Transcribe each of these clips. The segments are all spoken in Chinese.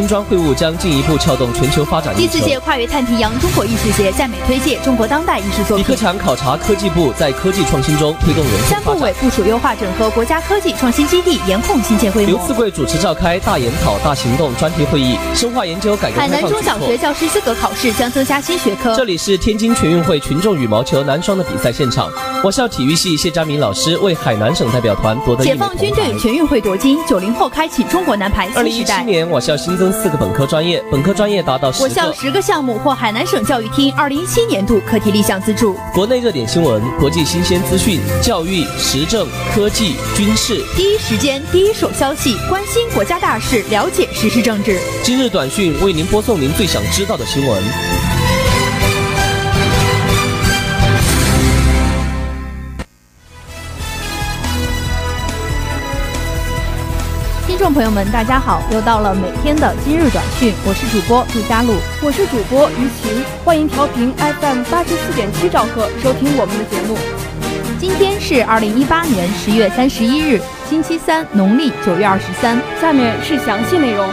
金砖会晤将进一步撬动全球发展第四届跨越太平洋中国艺术节在美推介中国当代艺术作品。李克强考察科技部在科技创新中推动人才三部委部署优化整合国家科技创新基地，严控新建规模。刘赐贵主持召开大研讨大行动专题会议，深化研究改革海南中小学教师资格考试将增加新学科。这里是天津全运会群众羽毛球男双的比赛现场，我校体育系谢佳明老师为海南省代表团夺得。解放军队全运会夺金，九零后开启中国男排新时代。二零一七年，我校新增四个本科专业，本科专业达到十我校十个项目获海南省教育厅二零一七年度课题立项资助。国内热点新闻、国际新鲜资讯、教育、时政、科技、军事，第一时间、第一手消息，关心国家大事，了解时事政治。今日短讯为您播送您最想知道的新闻。众朋友们，大家好！又到了每天的今日短讯，我是主播杜佳璐，我是主播于晴，欢迎调频 FM 八十四点七兆赫收听我们的节目。今天是二零一八年十月三十一日，星期三，农历九月二十三。下面是详细内容。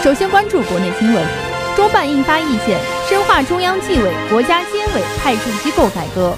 首先关注国内新闻，中办印发意见，深化中央纪委、国家监委派驻机构改革。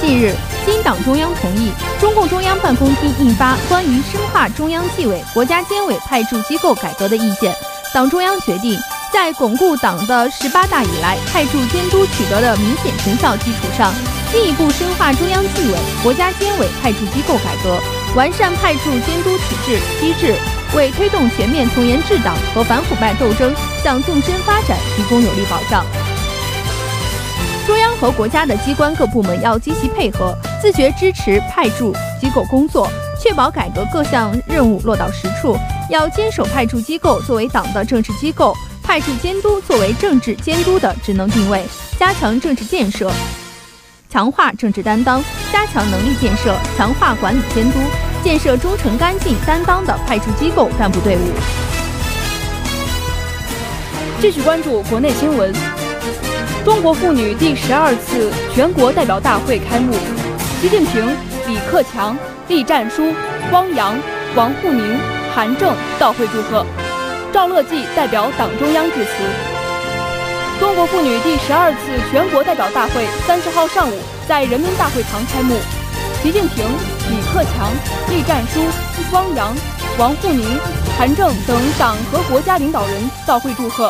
近日。经党中央同意，中共中央办公厅印发《关于深化中央纪委、国家监委派驻机构改革的意见》。党中央决定，在巩固党的十八大以来派驻监督取得的明显成效基础上，进一步深化中央纪委、国家监委派驻机构改革，完善派驻监督体制机制，为推动全面从严治党和反腐败斗争向纵深发展提供有力保障。中央和国家的机关各部门要积极配合，自觉支持派驻机构工作，确保改革各项任务落到实处。要坚守派驻机构作为党的政治机构，派驻监督作为政治监督的职能定位，加强政治建设，强化政治担当，加强能力建设，强化管理监督，建设忠诚、干净、担当的派驻机构干部队伍。继续关注国内新闻。中国妇女第十二次全国代表大会开幕，习近平、李克强、栗战书、汪洋、王沪宁、韩正到会祝贺，赵乐际代表党中央致辞。中国妇女第十二次全国代表大会三十号上午在人民大会堂开幕，习近平、李克强、栗战书、汪洋、王沪宁、韩正等党和国家领导人到会祝贺。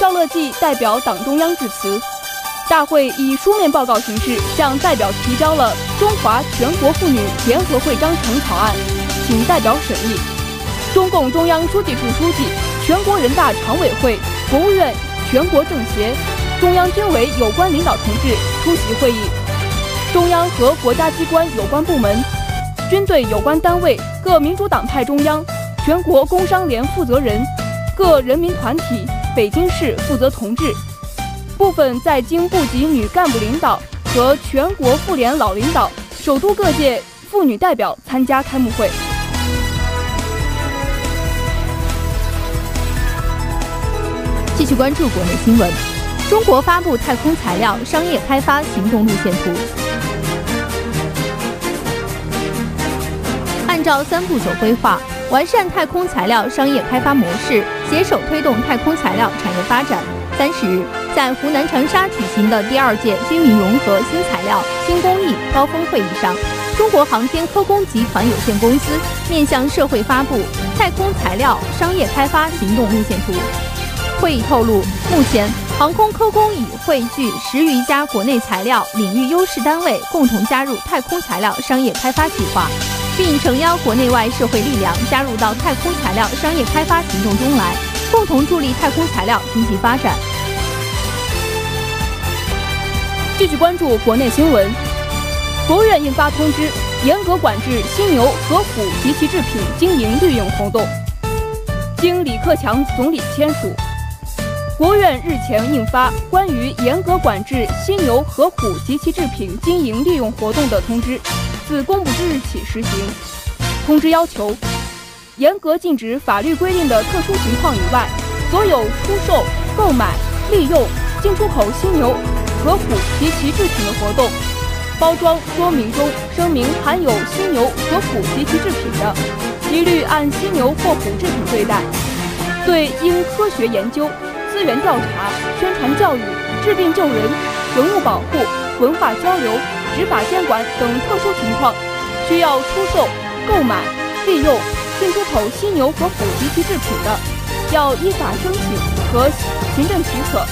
赵乐际代表党中央致辞。大会以书面报告形式向代表提交了《中华全国妇女联合会章程》草案，请代表审议。中共中央书记处书记、全国人大常委会、国务院、全国政协、中央军委有关领导同志出席会议。中央和国家机关有关部门、军队有关单位、各民主党派中央、全国工商联负责人。各人民团体、北京市负责同志、部分在京部级女干部领导和全国妇联老领导、首都各界妇女代表参加开幕会。继续关注国内新闻：中国发布太空材料商业开发行动路线图，按照三步走规划。完善太空材料商业开发模式，携手推动太空材料产业发展。三十日，在湖南长沙举行的第二届军民融合新材料新工艺高峰会议上，中国航天科工集团有限公司面向社会发布太空材料商业开发行动路线图。会议透露，目前航空科工已汇聚十余家国内材料领域优势单位，共同加入太空材料商业开发计划。并诚邀国内外社会力量加入到太空材料商业开发行动中来，共同助力太空材料经济发展。继续关注国内新闻，国务院印发通知，严格管制犀牛和虎及其制品经营利用活动。经李克强总理签署，国务院日前印发关于严格管制犀牛和虎及其制品经营利用活动的通知。自公布之日起实行。通知要求，严格禁止法律规定的特殊情况以外，所有出售、购买、利用、进出口犀牛、和虎及其制品的活动。包装说明中声明含有犀牛和虎及其制品的，一律按犀牛或虎制品对待。对因科学研究、资源调查、宣传教育、治病救人、文物保护、文化交流、执法监管等特殊情况，需要出售、购买、利用、进出口犀牛和虎及其制品的，要依法申请和行政许可，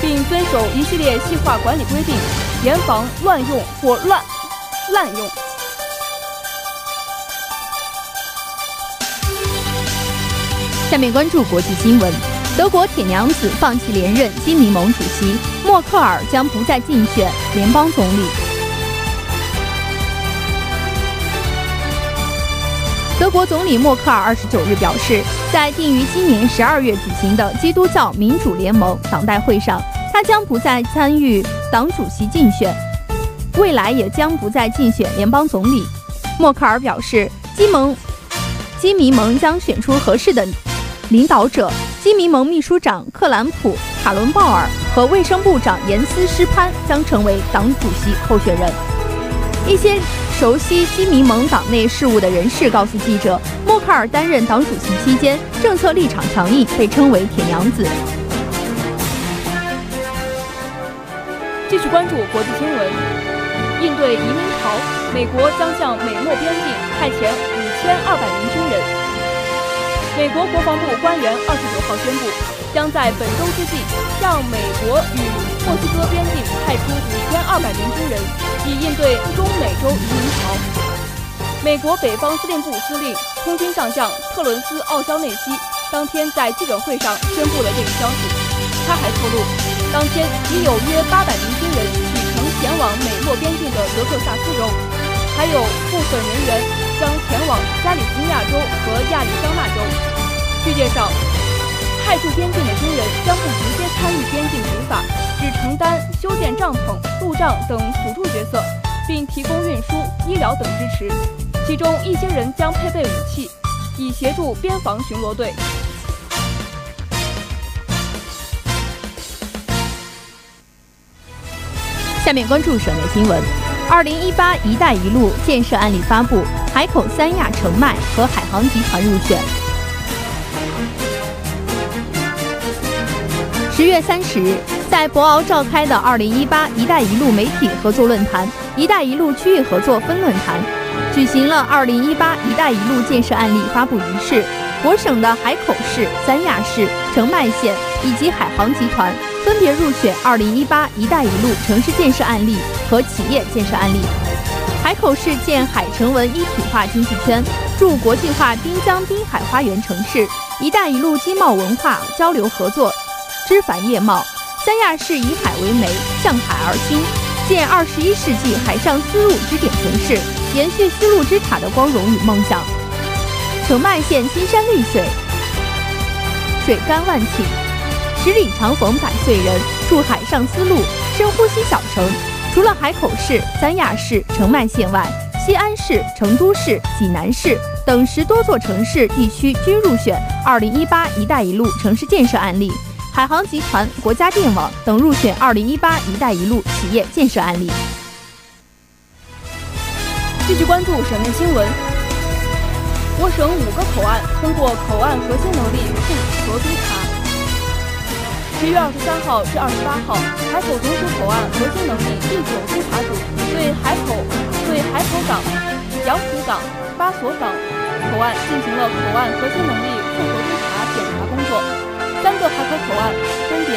并遵守一系列细化管理规定。严防乱用或乱滥用。下面关注国际新闻：德国铁娘子放弃连任基民盟主席，默克尔将不再竞选联邦总理。德国总理默克尔二十九日表示，在定于今年十二月举行的基督教民主联盟党代会上。他将不再参与党主席竞选，未来也将不再竞选联邦总理。默克尔表示，基盟基民盟将选出合适的领导者，基民盟秘书长克兰普·卡伦鲍尔和卫生部长严斯施潘将成为党主席候选人。一些熟悉基民盟党内事务的人士告诉记者，默克尔担任党主席期间，政策立场强硬，被称为“铁娘子”。继续关注国际新闻，应对移民潮，美国将向美墨边境派遣五千二百名军人。美国国防部官员二十九号宣布，将在本周之际向美国与墨西哥边境派出五千二百名军人，以应对中美洲移民潮。美国北方司令部司令空军上将特伦斯·奥肖内西当天在记者会上宣布了这一消息。他还透露。当天已有约八百名军人启程前往美墨边境的德克萨斯州，还有部分人员将前往加利福尼亚州和亚利桑那州。据介绍，派驻边境的军人将不直接参与边境执法，只承担修建帐篷、路障等辅助角色，并提供运输、医疗等支持。其中一些人将配备武器，以协助边防巡逻队。下面关注省内新闻：二零一八“一带一路”建设案例发布，海口三亚澄迈和海航集团入选。十月三十日，在博鳌召开的二零一八“一带一路”媒体合作论坛“一带一路”区域合作分论坛，举行了二零一八“一带一路”建设案例发布仪式。我省的海口市、三亚市、澄迈县以及海航集团。分别入选 2018“ 一带一路”城市建设案例和企业建设案例。海口市建海城文一体化经济圈，助国际化滨江滨海花园城市“一带一路”经贸文化交流合作枝繁叶茂。三亚市以海为媒，向海而兴，建21世纪海上丝路支点城市，延续丝路之塔的光荣与梦想。澄迈县金山绿水，水干万顷。十里长逢百岁人，筑海上丝路，深呼吸小城。除了海口市、三亚市、澄迈县外，西安市、成都市、济南市等十多座城市地区均入选 2018“ 一带一路”城市建设案例。海航集团、国家电网等入选 2018“ 一带一路”企业建设案例。继续关注省内新闻，我省五个口岸通过口岸核心能力复核督查。十月二十三号至二十八号，海口总署口岸核心能力第九督查组对海口、对海口港、洋湖港、八所港口岸进行了口岸核心能力复核督查检查工作。三个海口分别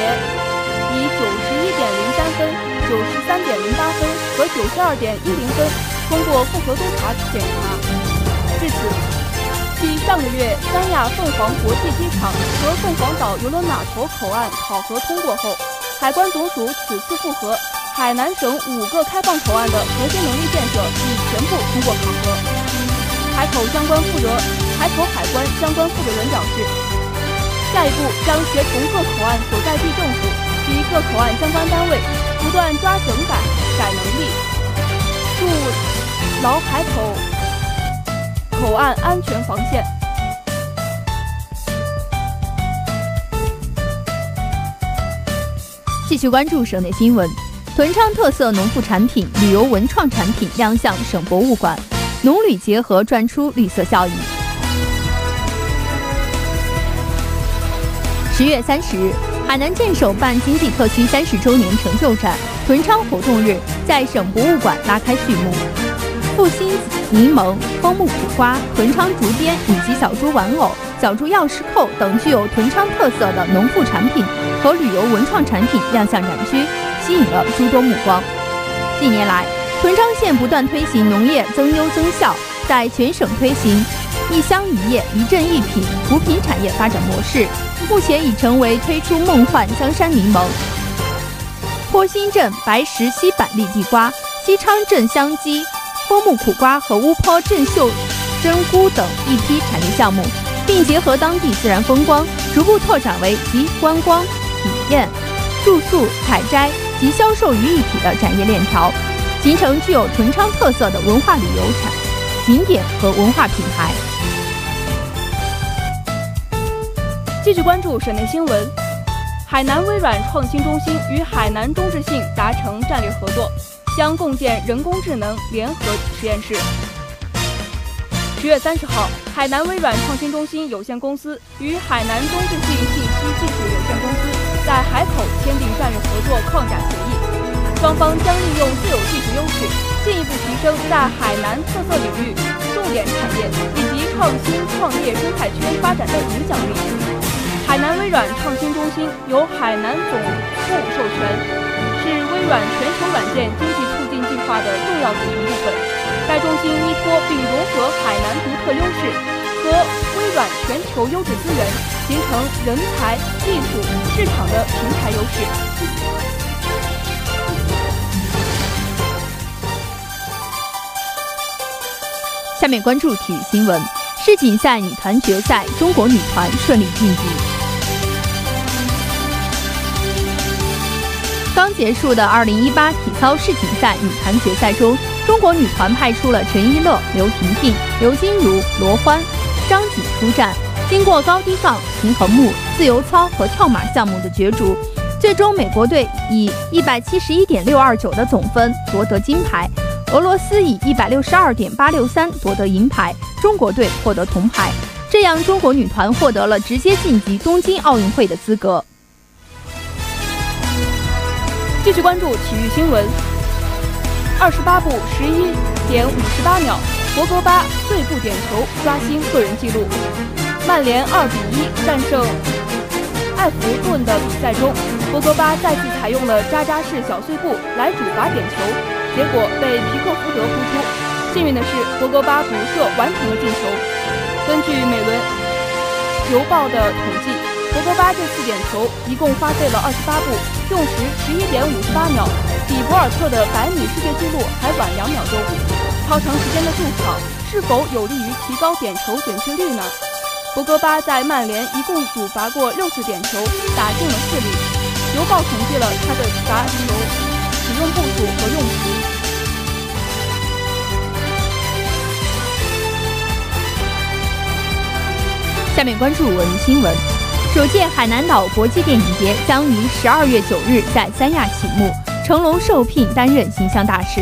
以九十一点零三分、九十三点零八分和九十二点一零分通过复核督查检查。至此。继上个月三亚凤凰国际机场和凤凰岛邮轮码头口岸考核通过后，海关总署此次复核海南省五个开放口岸的核心能力建设已全部通过考核。海口相关负责海口海关相关负责人表示，下一步将协同各口岸所在地政府及各口岸相关单位，不断抓整改改能力，筑牢海口。口岸安全防线。继续关注省内新闻，屯昌特色农副产品、旅游文创产品亮相省博物馆，农旅结合赚出绿色效益。十月三十日，海南镇首办经济特区三十周年成就展“屯昌活动日”在省博物馆拉开序幕。富心柠檬、枫木苦瓜、屯昌竹编以及小猪玩偶、小猪钥匙扣等具有屯昌特色的农副产品和旅游文创产品亮相展区，吸引了诸多目光。近年来，屯昌县不断推行农业增优增效，在全省推行一乡一业、一镇一品扶贫产业发展模式，目前已成为推出梦幻江山柠檬、坡心镇白石溪板栗地瓜、西昌镇香鸡。坡木苦瓜和乌坡镇秀珍菇等一批产业项目，并结合当地自然风光，逐步拓展为集观光、体验、住宿、采摘及销售于一体的产业链条，形成具有屯昌特色的文化旅游产景点和文化品牌。继续关注省内新闻，海南微软创新中心与海南中智信达成战略合作。将共建人工智能联合实验室。十月三十号，海南微软创新中心有限公司与海南中智信信息技术有限公司在海口签订战略合作框架协议，双方将利用自有技术优势，进一步提升在海南特色领域、重点产业以及创新创业生态圈发展的影响力。海南微软创新中心由海南总部授权。是微软全球软件经济促进计划的重要组成部分。该中心依托并融合海南独特优势和微软全球优质资源，形成人才、技术、市场的平台优势。下面关注体育新闻：世锦赛女团决赛，中国女团顺利晋级。刚结束的2018体操世锦赛女团决赛中，中国女团派出了陈一乐、刘婷婷、刘金如、罗欢、张锦出战。经过高低杠、平衡木、自由操和跳马项目的角逐，最终美国队以171.629的总分夺得金牌，俄罗斯以162.863夺得银牌，中国队获得铜牌。这样，中国女团获得了直接晋级东京奥运会的资格。继续关注体育新闻。二十八步十一点五十八秒，博格巴碎步点球刷新个人纪录。曼联二比一战胜埃弗顿的比赛中，博格巴再次采用了扎扎式小碎步来主罚点球，结果被皮克福德扑出。幸运的是，博格巴补射完成了进球。根据美轮邮报的统计。博格巴这次点球一共花费了二十八步，用时十一点五十八秒，比博尔特的百米世界纪录还晚两秒钟。超长时间的驻场是否有利于提高点球准确率呢？博格巴在曼联一共主罚过六次点球，打进了四粒。邮报统计了他的罚球使用步数和用时。下面关注文娱新闻。首届海南岛国际电影节将于十二月九日在三亚启幕，成龙受聘担任形象大使。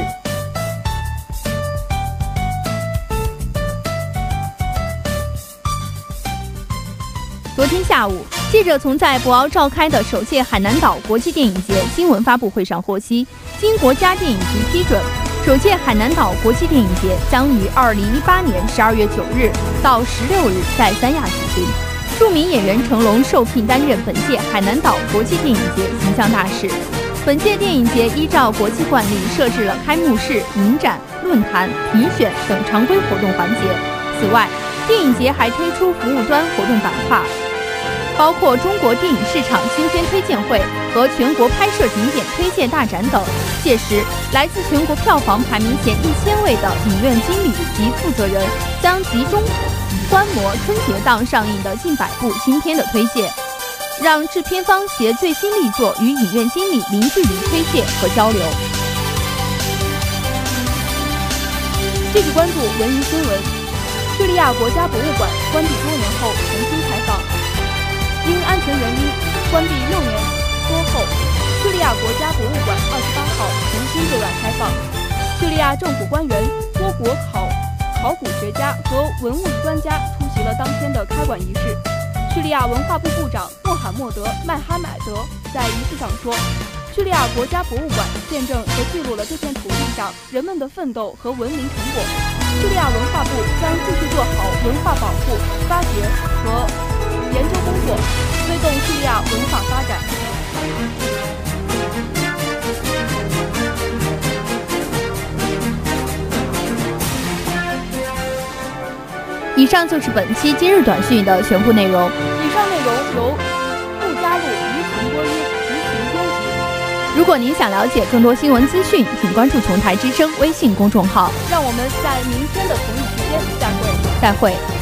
昨天下午，记者从在博鳌召开的首届海南岛国际电影节新闻发布会上获悉，经国家电影局批准，首届海南岛国际电影节将于二零一八年十二月九日到十六日在三亚举著名演员成龙受聘担任本届海南岛国际电影节形象大使。本届电影节依照国际惯例设置了开幕式、影展、论坛、评选等常规活动环节。此外，电影节还推出服务端活动板块，包括中国电影市场新片推荐会和全国拍摄景点推荐大展等。届时，来自全国票房排名前一千位的影院经理及负责人将集中。观摩春节档上映的近百部新片的推荐，让制片方携最新力作与影院经理零距离推荐和交流。继续关注文娱新闻：叙利亚国家博物馆关闭多年后重新开放，因安全原因关闭六年多后，叙利亚国家博物馆二十八号重新对外开放，叙利亚政府官员、多国考考古学家和文物专家出席了当天的开馆仪式。叙利亚文化部部长穆罕默德·麦哈买德在仪式上说。叙利亚国家博物馆见证和记录了这片土地上人们的奋斗和文明成果。叙利亚文化部将继续做好文化保护、发掘和研究工作，以上就是本期今日短讯的全部内容。以上内容由陆佳璐、于晴播音。于晴编辑如果您想了解更多新闻资讯，请关注“琼台之声”微信公众号。让我们在明天的同一时间再会。再会。